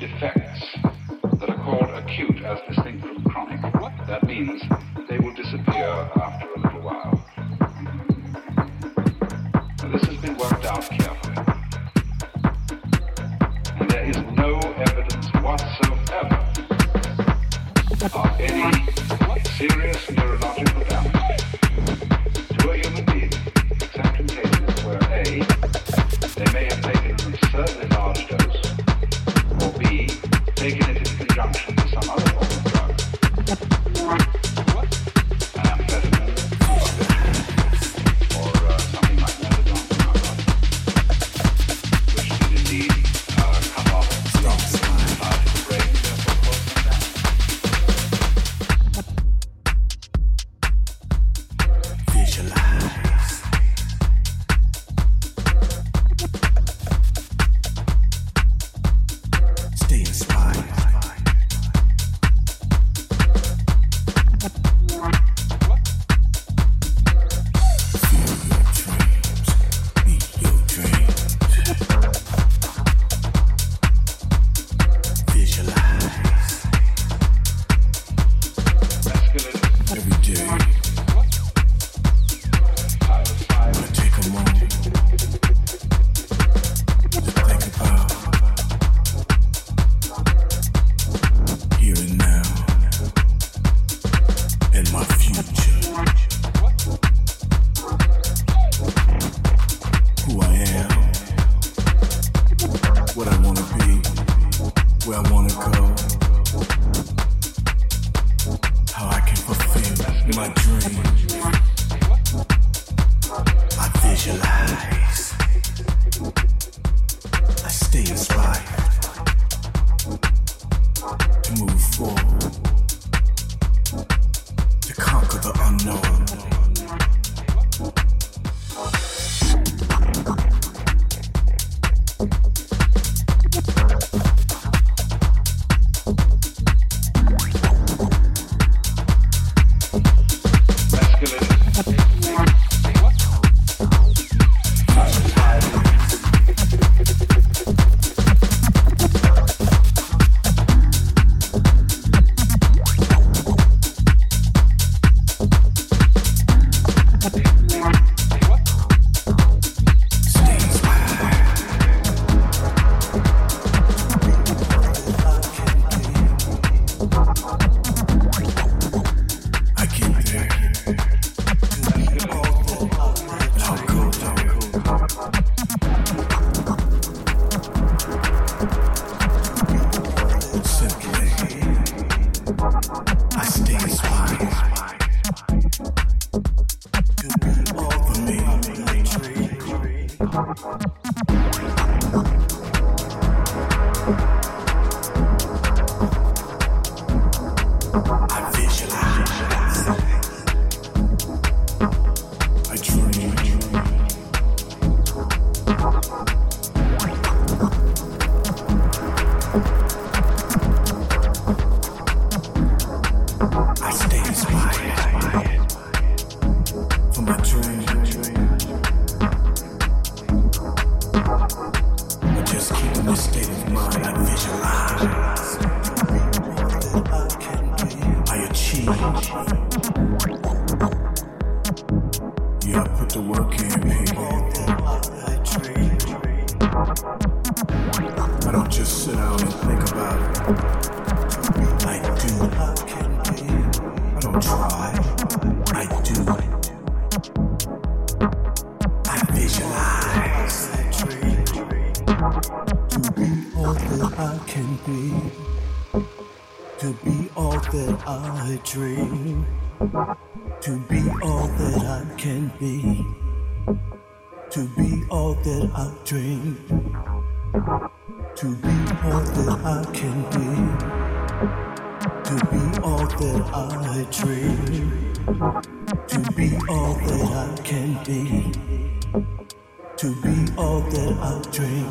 defects that are called acute as distinct from chronic. That means they will disappear after a little while. Now, this has been worked out carefully. And there is no evidence whatsoever of any serious neurological stay inspired, to move forward, to conquer the unknown. I don't just sit down and think about it. I do. I don't try. I do. I visualize that dream to be all that I can be. To be all that I dream. To be all that I can be. To be that I dream, to be all that I can be, to be all that I dream, to be all that I can be, to be all that I dream.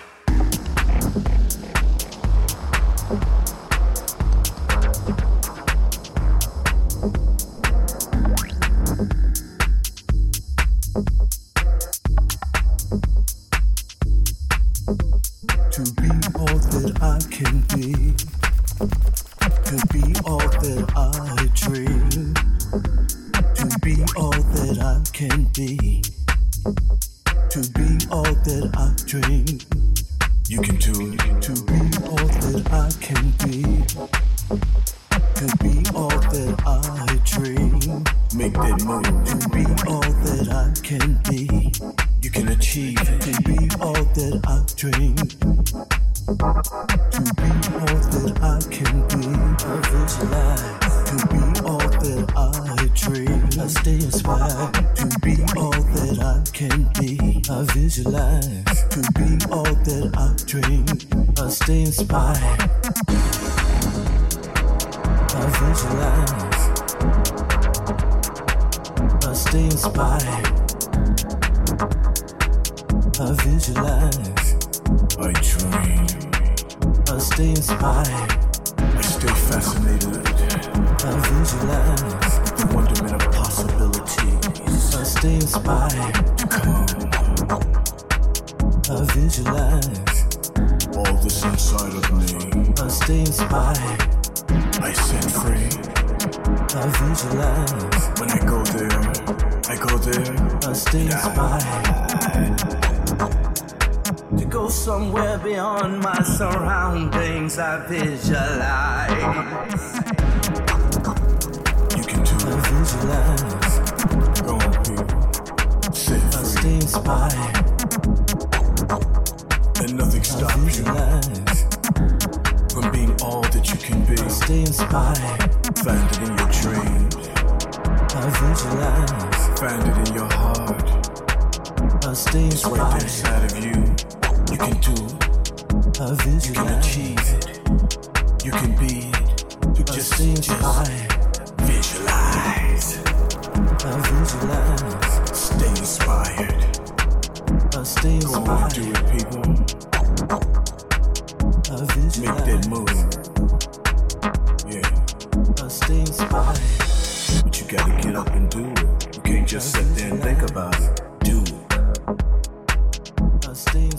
been more to be all that I can be. You can achieve to be all that I dream. To be all that I can be. I visualize to be all that I dream. I stay inspired to be all that I can be. I visualize to be all that I dream. I stay inspired. I visualize stay inspired. I visualize, I dream, I stay inspired. I stay fascinated. I visualize the wonderment of possibilities. I stay inspired. Come. I visualize all this inside of me. I stay inspired. I set free. I visualize. When I go there, I go there. I stay inspired. To go somewhere beyond my surroundings, I visualize. You can do it. I visualize. Go on, people. Stay. I stay inspired. And nothing stops you from being all that you can be. I stay inspired. Find it in you dreams. I visualize. Find it in your heart. I stay inspired. It's right inside of you. You can do it. I visualize. You can achieve it. You can be it. You just, stay inspired. Visualize. I visualize. Stay inspired. I stay inspired. Go on, do it, people. I visualize. Make that move. Yeah. Stay. But you gotta get up and do it. You can't just sit there and think about it. Do it. I stay.